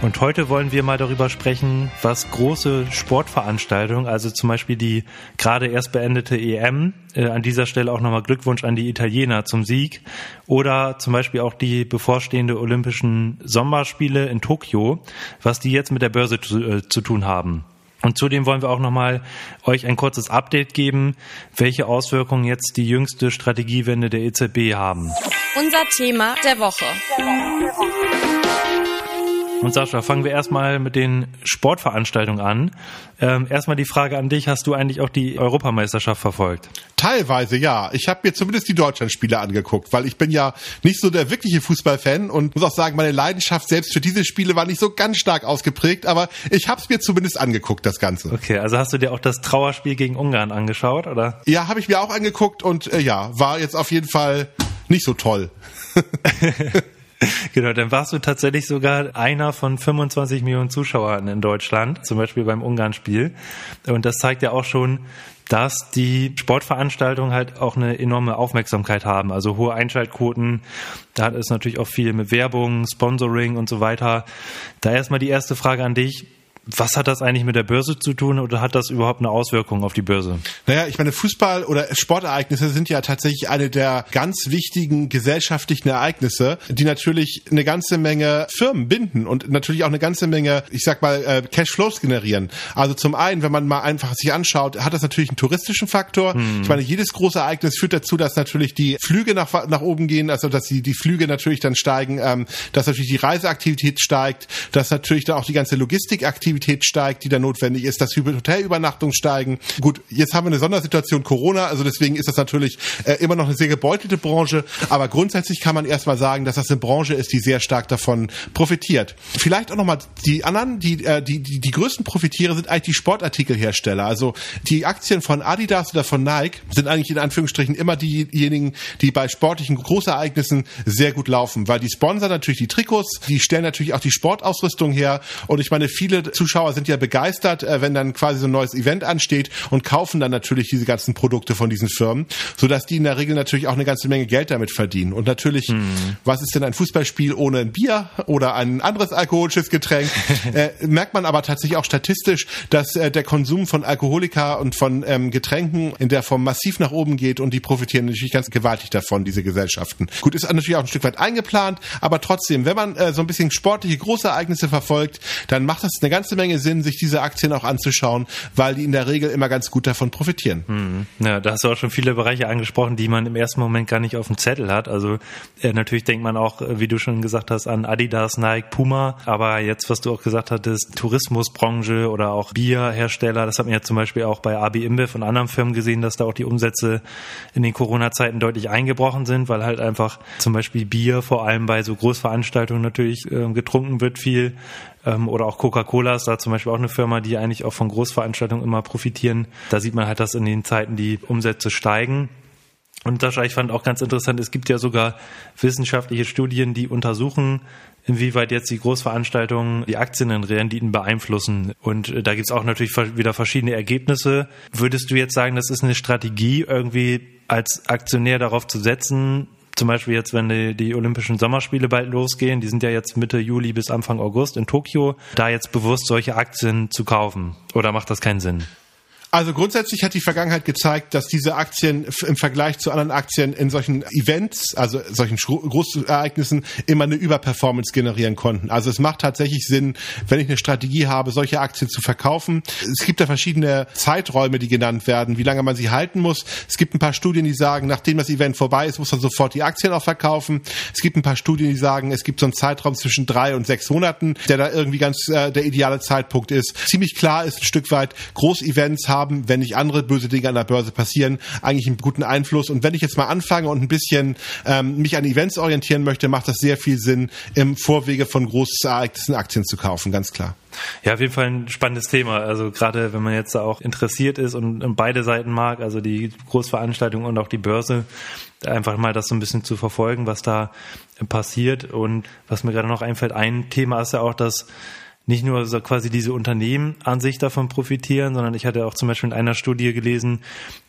Und heute wollen wir mal darüber sprechen, was große Sportveranstaltungen, also zum Beispiel die gerade erst beendete EM, äh, an dieser Stelle auch nochmal Glückwunsch an die Italiener zum Sieg, oder zum Beispiel auch die bevorstehende Olympischen Sommerspiele in Tokio, was die jetzt mit der Börse zu, äh, zu tun haben. Und zudem wollen wir auch nochmal euch ein kurzes Update geben, welche Auswirkungen jetzt die jüngste Strategiewende der EZB haben. Unser Thema der Woche. Der Woche, der Woche. Und Sascha, fangen wir erstmal mit den Sportveranstaltungen an. Ähm, erstmal die Frage an dich, hast du eigentlich auch die Europameisterschaft verfolgt? Teilweise ja. Ich habe mir zumindest die Deutschlandspiele angeguckt, weil ich bin ja nicht so der wirkliche Fußballfan und muss auch sagen, meine Leidenschaft selbst für diese Spiele war nicht so ganz stark ausgeprägt, aber ich habe es mir zumindest angeguckt, das Ganze. Okay, also hast du dir auch das Trauerspiel gegen Ungarn angeschaut, oder? Ja, habe ich mir auch angeguckt und äh, ja, war jetzt auf jeden Fall nicht so toll. Genau, dann warst du tatsächlich sogar einer von 25 Millionen Zuschauern in Deutschland, zum Beispiel beim Ungarn-Spiel. Und das zeigt ja auch schon, dass die Sportveranstaltungen halt auch eine enorme Aufmerksamkeit haben. Also hohe Einschaltquoten, da ist natürlich auch viel mit Werbung, Sponsoring und so weiter. Da erstmal die erste Frage an dich was hat das eigentlich mit der Börse zu tun oder hat das überhaupt eine Auswirkung auf die Börse? Naja, ich meine, Fußball oder Sportereignisse sind ja tatsächlich eine der ganz wichtigen gesellschaftlichen Ereignisse, die natürlich eine ganze Menge Firmen binden und natürlich auch eine ganze Menge, ich sag mal, äh, Cashflows generieren. Also zum einen, wenn man mal einfach sich anschaut, hat das natürlich einen touristischen Faktor. Hm. Ich meine, jedes große Ereignis führt dazu, dass natürlich die Flüge nach, nach oben gehen, also dass die, die Flüge natürlich dann steigen, ähm, dass natürlich die Reiseaktivität steigt, dass natürlich dann auch die ganze Logistikaktivität Aktivität steigt, die da notwendig ist, dass Hotelübernachtungen steigen. Gut, jetzt haben wir eine Sondersituation Corona, also deswegen ist das natürlich äh, immer noch eine sehr gebeutelte Branche, aber grundsätzlich kann man erstmal sagen, dass das eine Branche ist, die sehr stark davon profitiert. Vielleicht auch nochmal die anderen, die, äh, die, die, die größten Profitiere sind eigentlich die Sportartikelhersteller. Also die Aktien von Adidas oder von Nike sind eigentlich in Anführungsstrichen immer diejenigen, die bei sportlichen Großereignissen sehr gut laufen, weil die sponsern natürlich die Trikots, die stellen natürlich auch die Sportausrüstung her und ich meine, viele Zuschauer Zuschauer sind ja begeistert, äh, wenn dann quasi so ein neues Event ansteht und kaufen dann natürlich diese ganzen Produkte von diesen Firmen, sodass die in der Regel natürlich auch eine ganze Menge Geld damit verdienen. Und natürlich, hm. was ist denn ein Fußballspiel ohne ein Bier oder ein anderes alkoholisches Getränk? äh, merkt man aber tatsächlich auch statistisch, dass äh, der Konsum von Alkoholika und von ähm, Getränken in der Form massiv nach oben geht und die profitieren natürlich ganz gewaltig davon, diese Gesellschaften. Gut, ist natürlich auch ein Stück weit eingeplant, aber trotzdem, wenn man äh, so ein bisschen sportliche Großereignisse verfolgt, dann macht das eine ganze Menge Sinn, sich diese Aktien auch anzuschauen, weil die in der Regel immer ganz gut davon profitieren. Hm. Ja, da hast du auch schon viele Bereiche angesprochen, die man im ersten Moment gar nicht auf dem Zettel hat. Also äh, natürlich denkt man auch, äh, wie du schon gesagt hast, an Adidas, Nike, Puma. Aber jetzt, was du auch gesagt hattest, Tourismusbranche oder auch Bierhersteller, das hat man ja zum Beispiel auch bei AB InBev und anderen Firmen gesehen, dass da auch die Umsätze in den Corona-Zeiten deutlich eingebrochen sind, weil halt einfach zum Beispiel Bier vor allem bei so Großveranstaltungen natürlich äh, getrunken wird viel ähm, oder auch Coca-Cola ist da zum Beispiel auch eine Firma, die eigentlich auch von Großveranstaltungen immer profitieren. Da sieht man halt, dass in den Zeiten die Umsätze steigen. Und Sascha, ich fand auch ganz interessant, es gibt ja sogar wissenschaftliche Studien, die untersuchen, inwieweit jetzt die Großveranstaltungen die Aktienrenditen beeinflussen. Und äh, da gibt's auch natürlich wieder verschiedene Ergebnisse. Würdest du jetzt sagen, das ist eine Strategie, irgendwie als Aktionär darauf zu setzen, zum Beispiel jetzt, wenn die, die Olympischen Sommerspiele bald losgehen, die sind ja jetzt Mitte Juli bis Anfang August in Tokio, da jetzt bewusst solche Aktien zu kaufen? Oder macht das keinen Sinn? Also grundsätzlich hat die Vergangenheit gezeigt, dass diese Aktien im Vergleich zu anderen Aktien in solchen Events, also solchen Großereignissen, immer eine Überperformance generieren konnten. Also es macht tatsächlich Sinn, wenn ich eine Strategie habe, solche Aktien zu verkaufen. Es gibt da verschiedene Zeiträume, die genannt werden, wie lange man sie halten muss. Es gibt ein paar Studien, die sagen, nachdem das Event vorbei ist, muss man sofort die Aktien auch verkaufen. Es gibt ein paar Studien, die sagen, es gibt so einen Zeitraum zwischen drei und sechs Monaten, der da irgendwie ganz äh, der ideale Zeitpunkt ist. Ziemlich klar ist ein Stück weit, Großevents haben haben, wenn nicht andere böse Dinge an der Börse passieren, eigentlich einen guten Einfluss. Und wenn ich jetzt mal anfange und ein bisschen ähm, mich an Events orientieren möchte, macht das sehr viel Sinn, im Vorwege von Großereignissen Aktien zu kaufen, ganz klar. Ja, auf jeden Fall ein spannendes Thema. Also gerade wenn man jetzt auch interessiert ist und, beide Seiten mag, also die Großveranstaltung und auch die Börse, einfach mal das so ein bisschen zu verfolgen, was da passiert. Und was mir gerade noch einfällt, ein Thema ist ja auch, dass nicht nur so quasi diese Unternehmen an sich davon profitieren, sondern ich hatte auch zum Beispiel in einer Studie gelesen,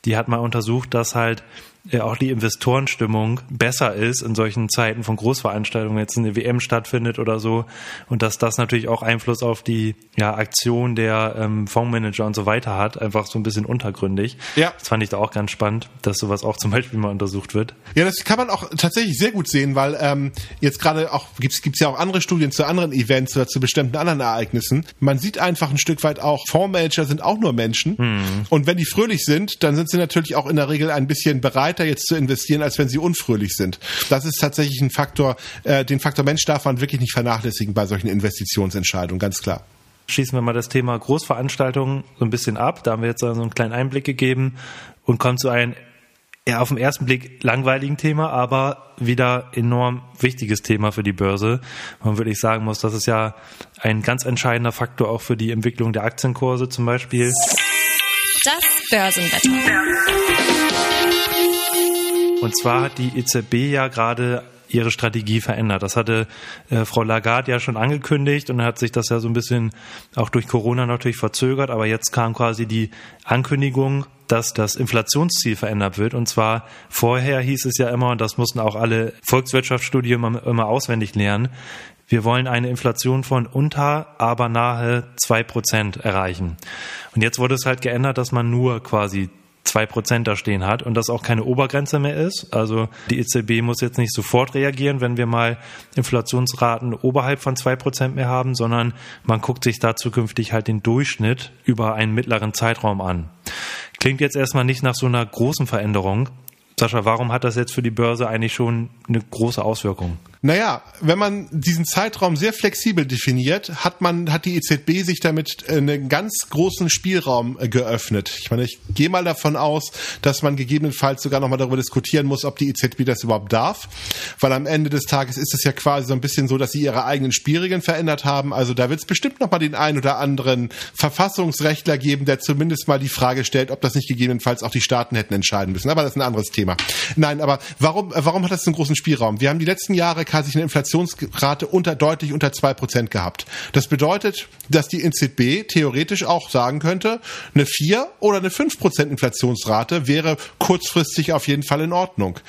die hat mal untersucht, dass halt ja auch die Investorenstimmung besser ist in solchen Zeiten von Großveranstaltungen, jetzt eine WM stattfindet oder so, und dass das natürlich auch Einfluss auf die ja, Aktion der ähm, Fondsmanager und so weiter hat, einfach so ein bisschen untergründig. Ja. Das fand ich da auch ganz spannend, dass sowas auch zum Beispiel mal untersucht wird. Ja, das kann man auch tatsächlich sehr gut sehen, weil ähm, jetzt gerade auch gibt's gibt's ja auch andere Studien zu anderen Events oder zu bestimmten anderen Ereignissen. Man sieht einfach ein Stück weit auch, Fondsmanager sind auch nur Menschen. Hm. Und wenn die fröhlich sind, dann sind sie natürlich auch in der Regel ein bisschen bereiter jetzt zu investieren, als wenn sie unfröhlich sind. Das ist tatsächlich ein Faktor, äh, den Faktor Mensch darf man wirklich nicht vernachlässigen bei solchen Investitionsentscheidungen, ganz klar schließen wir mal das Thema Großveranstaltungen so ein bisschen ab. Da haben wir jetzt so einen kleinen Einblick gegeben und kommen zu einem ja, auf den ersten Blick langweiligen Thema, aber wieder enorm wichtiges Thema für die Börse. Man wirklich sagen muss, das ist ja ein ganz entscheidender Faktor auch für die Entwicklung der Aktienkurse zum Beispiel. Das Börsenwetter. Und zwar hat die EZB ja gerade ihre Strategie verändert. Das hatte äh, Frau Lagarde ja schon angekündigt und hat sich das ja so ein bisschen auch durch Corona natürlich verzögert, aber jetzt kam quasi die Ankündigung, dass das Inflationsziel verändert wird. Und zwar vorher hieß es ja immer, und das mussten auch alle Volkswirtschaftsstudien immer, immer auswendig lernen, wir wollen eine Inflation von unter, aber nahe zwei Prozent erreichen. Und jetzt wurde es halt geändert, dass man nur quasi zwei Prozent da stehen hat und das auch keine Obergrenze mehr ist. Also die EZB muss jetzt nicht sofort reagieren, wenn wir mal Inflationsraten oberhalb von zwei Prozent mehr haben, sondern man guckt sich da zukünftig halt den Durchschnitt über einen mittleren Zeitraum an. Klingt jetzt erstmal nicht nach so einer großen Veränderung. Sascha, warum hat das jetzt für die Börse eigentlich schon eine große Auswirkung? Naja, wenn man diesen Zeitraum sehr flexibel definiert, hat man, hat die EZB sich damit einen ganz großen Spielraum äh, geöffnet. Ich meine, ich gehe mal davon aus, dass man gegebenenfalls sogar nochmal darüber diskutieren muss, ob die EZB das überhaupt darf. Weil am Ende des Tages ist es ja quasi so ein bisschen so, dass sie ihre eigenen Spielregeln verändert haben. Also da wird es bestimmt nochmal den einen oder anderen Verfassungsrechtler geben, der zumindest mal die Frage stellt, ob das nicht gegebenenfalls auch die Staaten hätten entscheiden müssen. Aber das ist ein anderes Thema. Nein, aber warum, warum hat das einen großen Spielraum? Wir haben die letzten Jahre hat sich eine Inflationsrate unter deutlich unter zwei Prozent gehabt. Das bedeutet, dass die EZB theoretisch auch sagen könnte, eine vier oder eine fünf Prozent Inflationsrate wäre kurzfristig auf jeden Fall in Ordnung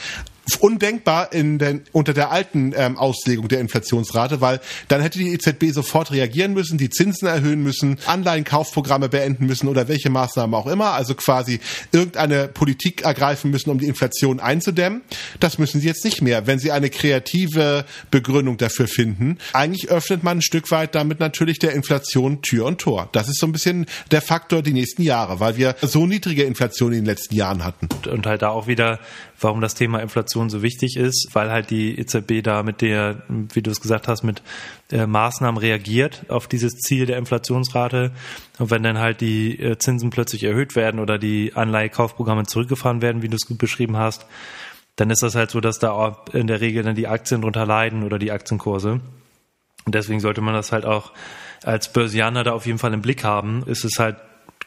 undenkbar in den, unter der alten ähm, Auslegung der Inflationsrate, weil dann hätte die EZB sofort reagieren müssen, die Zinsen erhöhen müssen, Anleihenkaufprogramme beenden müssen oder welche Maßnahmen auch immer, also quasi irgendeine Politik ergreifen müssen, um die Inflation einzudämmen. Das müssen sie jetzt nicht mehr, wenn sie eine kreative Begründung dafür finden. Eigentlich öffnet man ein Stück weit damit natürlich der Inflation Tür und Tor. Das ist so ein bisschen der Faktor die nächsten Jahre, weil wir so niedrige Inflation in den letzten Jahren hatten. Und halt da auch wieder warum das Thema Inflation so wichtig ist, weil halt die EZB da mit der, wie du es gesagt hast, mit äh, Maßnahmen reagiert auf dieses Ziel der Inflationsrate. Und wenn dann halt die äh, Zinsen plötzlich erhöht werden oder die Anleihekaufprogramme zurückgefahren werden, wie du es gut beschrieben hast, dann ist das halt so, dass da in der Regel dann die Aktien drunter leiden oder die Aktienkurse. Und deswegen sollte man das halt auch als Börsianer da auf jeden Fall im Blick haben. Ist es halt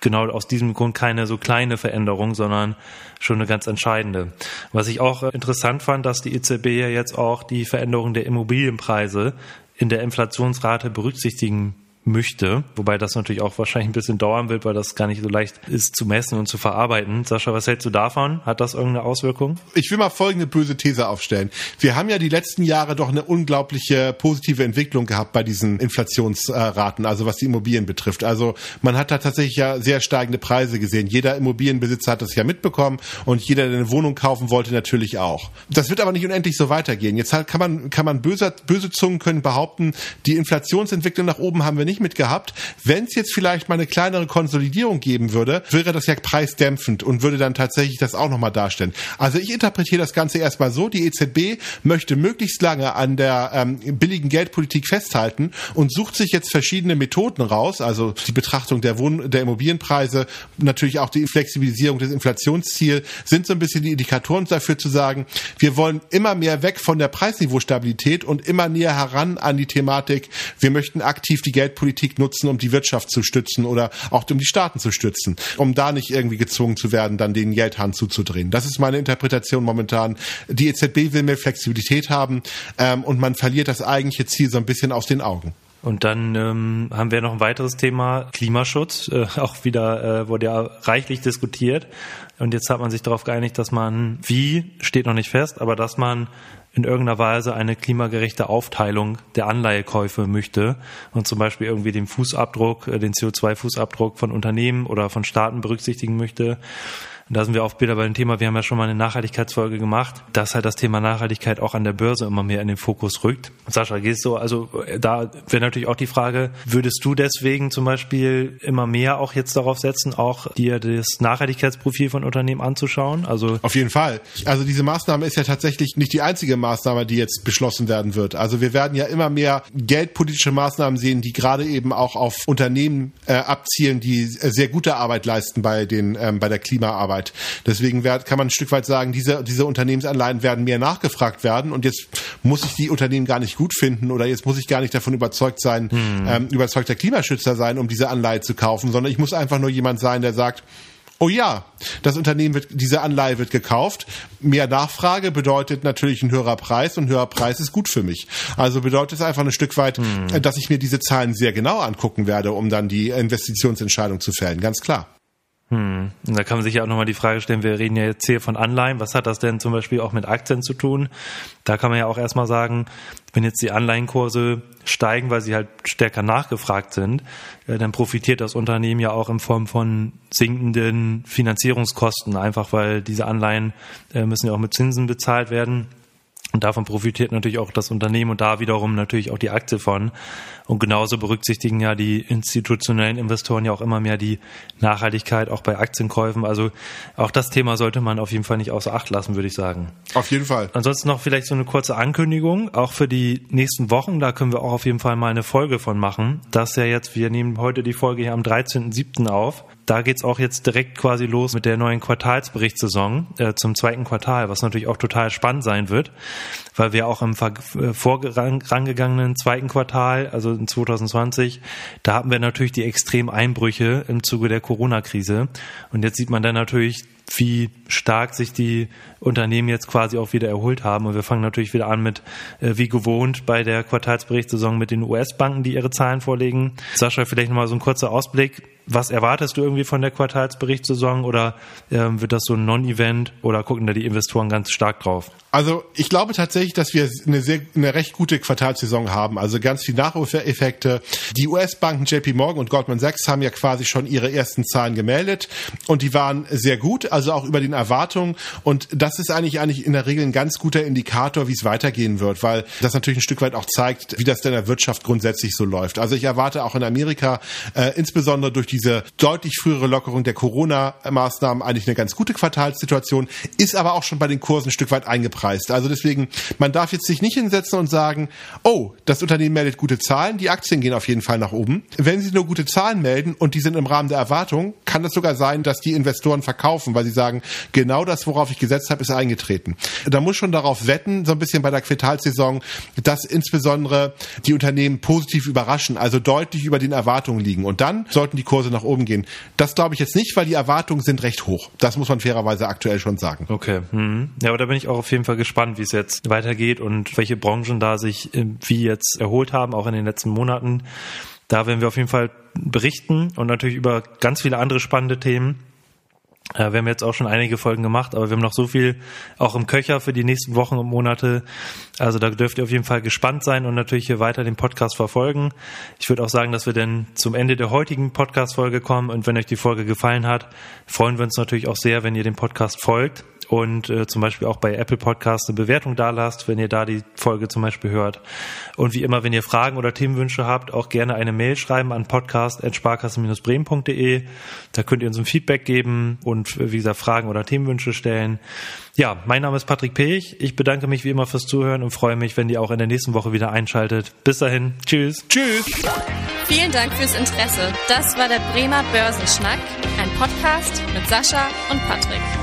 genau aus diesem Grund keine so kleine Veränderung, sondern schon eine ganz entscheidende. Was ich auch interessant fand, dass die EZB ja jetzt auch die Veränderung der Immobilienpreise in der Inflationsrate berücksichtigen möchte, wobei das natürlich auch wahrscheinlich ein bisschen dauern wird, weil das gar nicht so leicht ist zu messen und zu verarbeiten. Sascha, was hältst du davon? Hat das irgendeine Auswirkung? Ich will mal folgende böse These aufstellen. Wir haben ja die letzten Jahre doch eine unglaubliche positive Entwicklung gehabt bei diesen Inflationsraten, also was die Immobilien betrifft. Also man hat da tatsächlich ja sehr steigende Preise gesehen. Jeder Immobilienbesitzer hat das ja mitbekommen und jeder, der eine Wohnung kaufen wollte, natürlich auch. Das wird aber nicht unendlich so weitergehen. Jetzt kann man, kann man böse, böse Zungen können behaupten, die Inflationsentwicklung nach oben haben wir nicht nicht mit gehabt. Wenn es jetzt vielleicht mal eine kleinere Konsolidierung geben würde, wäre das ja preisdämpfend und würde dann tatsächlich das auch nochmal darstellen. Also ich interpretiere das Ganze erstmal so, die EZB möchte möglichst lange an der ähm, billigen Geldpolitik festhalten und sucht sich jetzt verschiedene Methoden raus, also die Betrachtung der, Wohn der Immobilienpreise, natürlich auch die Flexibilisierung des Inflationsziels, sind so ein bisschen die Indikatoren dafür zu sagen, wir wollen immer mehr weg von der Preisniveaustabilität und immer näher heran an die Thematik, wir möchten aktiv die Geldpolitik Politik nutzen, um die Wirtschaft zu stützen oder auch um die Staaten zu stützen, um da nicht irgendwie gezwungen zu werden, dann den Geldhahn zuzudrehen. Das ist meine Interpretation momentan. Die EZB will mehr Flexibilität haben ähm, und man verliert das eigentliche Ziel so ein bisschen aus den Augen. Und dann ähm, haben wir noch ein weiteres Thema, Klimaschutz. Äh, auch wieder äh, wurde ja reichlich diskutiert. Und jetzt hat man sich darauf geeinigt, dass man, wie, steht noch nicht fest, aber dass man in irgendeiner Weise eine klimagerechte Aufteilung der Anleihekäufe möchte und zum Beispiel irgendwie den Fußabdruck, äh, den CO2-Fußabdruck von Unternehmen oder von Staaten berücksichtigen möchte. Und da sind wir auch wieder bei dem Thema, wir haben ja schon mal eine Nachhaltigkeitsfolge gemacht, dass halt das Thema Nachhaltigkeit auch an der Börse immer mehr in den Fokus rückt. Sascha, gehst du, also da wäre natürlich auch die Frage, würdest du deswegen zum Beispiel immer mehr auch jetzt darauf setzen, auch dir das Nachhaltigkeitsprofil von Unternehmen anzuschauen? Also Auf jeden Fall. Also diese Maßnahme ist ja tatsächlich nicht die einzige Maßnahme, die jetzt beschlossen werden wird. Also wir werden ja immer mehr geldpolitische Maßnahmen sehen, die gerade eben auch auf Unternehmen äh, abzielen, die sehr gute Arbeit leisten bei den ähm, bei der Klimaarbeit. Arbeit. Deswegen wird, kann man ein Stück weit sagen, diese, diese Unternehmensanleihen werden mehr nachgefragt werden und jetzt muss ich die Unternehmen gar nicht gut finden oder jetzt muss ich gar nicht davon überzeugt sein, hm. ähm, überzeugter Klimaschützer sein, um diese Anleihe zu kaufen, sondern ich muss einfach nur jemand sein, der sagt, Oh ja, das Unternehmen wird, diese Anleihe wird gekauft. Mehr Nachfrage bedeutet natürlich ein höherer Preis und ein höherer Preis ist gut für mich. Also bedeutet es einfach ein Stück weit, hm. dass ich mir diese Zahlen sehr genau angucken werde, um dann die Investitionsentscheidung zu fällen. Ganz klar. Hm. Und da kann man sich ja auch nochmal die Frage stellen, wir reden ja jetzt hier von Anleihen, was hat das denn zum Beispiel auch mit Aktien zu tun? Da kann man ja auch erstmal sagen, wenn jetzt die Anleihenkurse steigen, weil sie halt stärker nachgefragt sind, dann profitiert das Unternehmen ja auch in Form von sinkenden Finanzierungskosten, einfach weil diese Anleihen äh, müssen ja auch mit Zinsen bezahlt werden. Und davon profitiert natürlich auch das Unternehmen und da wiederum natürlich auch die Aktie von. Und genauso berücksichtigen ja die institutionellen Investoren ja auch immer mehr die Nachhaltigkeit auch bei Aktienkäufen. Also auch das Thema sollte man auf jeden Fall nicht außer Acht lassen, würde ich sagen. Auf jeden Fall. Ansonsten noch vielleicht so eine kurze Ankündigung, auch für die nächsten Wochen. Da können wir auch auf jeden Fall mal eine Folge von machen. Das ist ja jetzt, wir nehmen heute die Folge hier am 13.07. auf. Da geht's auch jetzt direkt quasi los mit der neuen Quartalsberichtssaison äh, zum zweiten Quartal, was natürlich auch total spannend sein wird, weil wir auch im äh, vorangegangenen zweiten Quartal, also in 2020, da hatten wir natürlich die extremen Einbrüche im Zuge der Corona-Krise. Und jetzt sieht man dann natürlich, wie stark sich die Unternehmen jetzt quasi auch wieder erholt haben. Und wir fangen natürlich wieder an mit, äh, wie gewohnt, bei der Quartalsberichtssaison mit den US-Banken, die ihre Zahlen vorlegen. Sascha, vielleicht nochmal so ein kurzer Ausblick. Was erwartest du irgendwie von der Quartalsberichtssaison oder ähm, wird das so ein Non-Event oder gucken da die Investoren ganz stark drauf? Also ich glaube tatsächlich, dass wir eine sehr eine recht gute Quartalssaison haben. Also ganz viel Nachholeffekte. Die US-Banken JP Morgan und Goldman Sachs haben ja quasi schon ihre ersten Zahlen gemeldet und die waren sehr gut, also auch über den Erwartungen. Und das ist eigentlich eigentlich in der Regel ein ganz guter Indikator, wie es weitergehen wird, weil das natürlich ein Stück weit auch zeigt, wie das denn in der Wirtschaft grundsätzlich so läuft. Also ich erwarte auch in Amerika äh, insbesondere durch diese deutlich frühere Lockerung der Corona-Maßnahmen eigentlich eine ganz gute Quartalssituation, ist aber auch schon bei den Kursen ein Stück weit eingepreist. Also deswegen, man darf jetzt sich nicht hinsetzen und sagen, oh, das Unternehmen meldet gute Zahlen, die Aktien gehen auf jeden Fall nach oben. Wenn sie nur gute Zahlen melden und die sind im Rahmen der Erwartung, kann es sogar sein, dass die Investoren verkaufen, weil sie sagen, genau das, worauf ich gesetzt habe, ist eingetreten. Da muss schon darauf wetten, so ein bisschen bei der Quartalssaison, dass insbesondere die Unternehmen positiv überraschen, also deutlich über den Erwartungen liegen. Und dann sollten die Kurse Kurse nach oben gehen. Das glaube ich jetzt nicht, weil die Erwartungen sind recht hoch. Das muss man fairerweise aktuell schon sagen. Okay. Mhm. Ja, aber da bin ich auch auf jeden Fall gespannt, wie es jetzt weitergeht und welche Branchen da sich äh, wie jetzt erholt haben, auch in den letzten Monaten. Da werden wir auf jeden Fall berichten und natürlich über ganz viele andere spannende Themen. Äh, wir haben jetzt auch schon einige Folgen gemacht, aber wir haben noch so viel auch im Köcher für die nächsten Wochen und Monate. Also da dürft ihr auf jeden Fall gespannt sein und natürlich hier weiter den Podcast verfolgen. Ich würde auch sagen, dass wir dann zum Ende der heutigen Podcast-Folge kommen und wenn euch die Folge gefallen hat, freuen wir uns natürlich auch sehr, wenn ihr dem Podcast folgt und äh, zum Beispiel auch bei Apple Podcast eine Bewertung da lasst, wenn ihr da die Folge zum Beispiel hört. Und wie immer, wenn ihr Fragen oder Themenwünsche habt, auch gerne eine Mail schreiben an podcast.sparkassen-bremen.de. Da könnt ihr uns ein Feedback geben und wie gesagt Fragen oder Themenwünsche stellen. Ja, mein Name ist Patrick Pech. Ich bedanke mich wie immer fürs Zuhören und freue mich, wenn ihr auch in der nächsten Woche wieder einschaltet. Bis dahin. Tschüss. Tschüss. Vielen Dank fürs Interesse. Das war der Bremer Börsenschnack, ein Podcast mit Sascha und Patrick.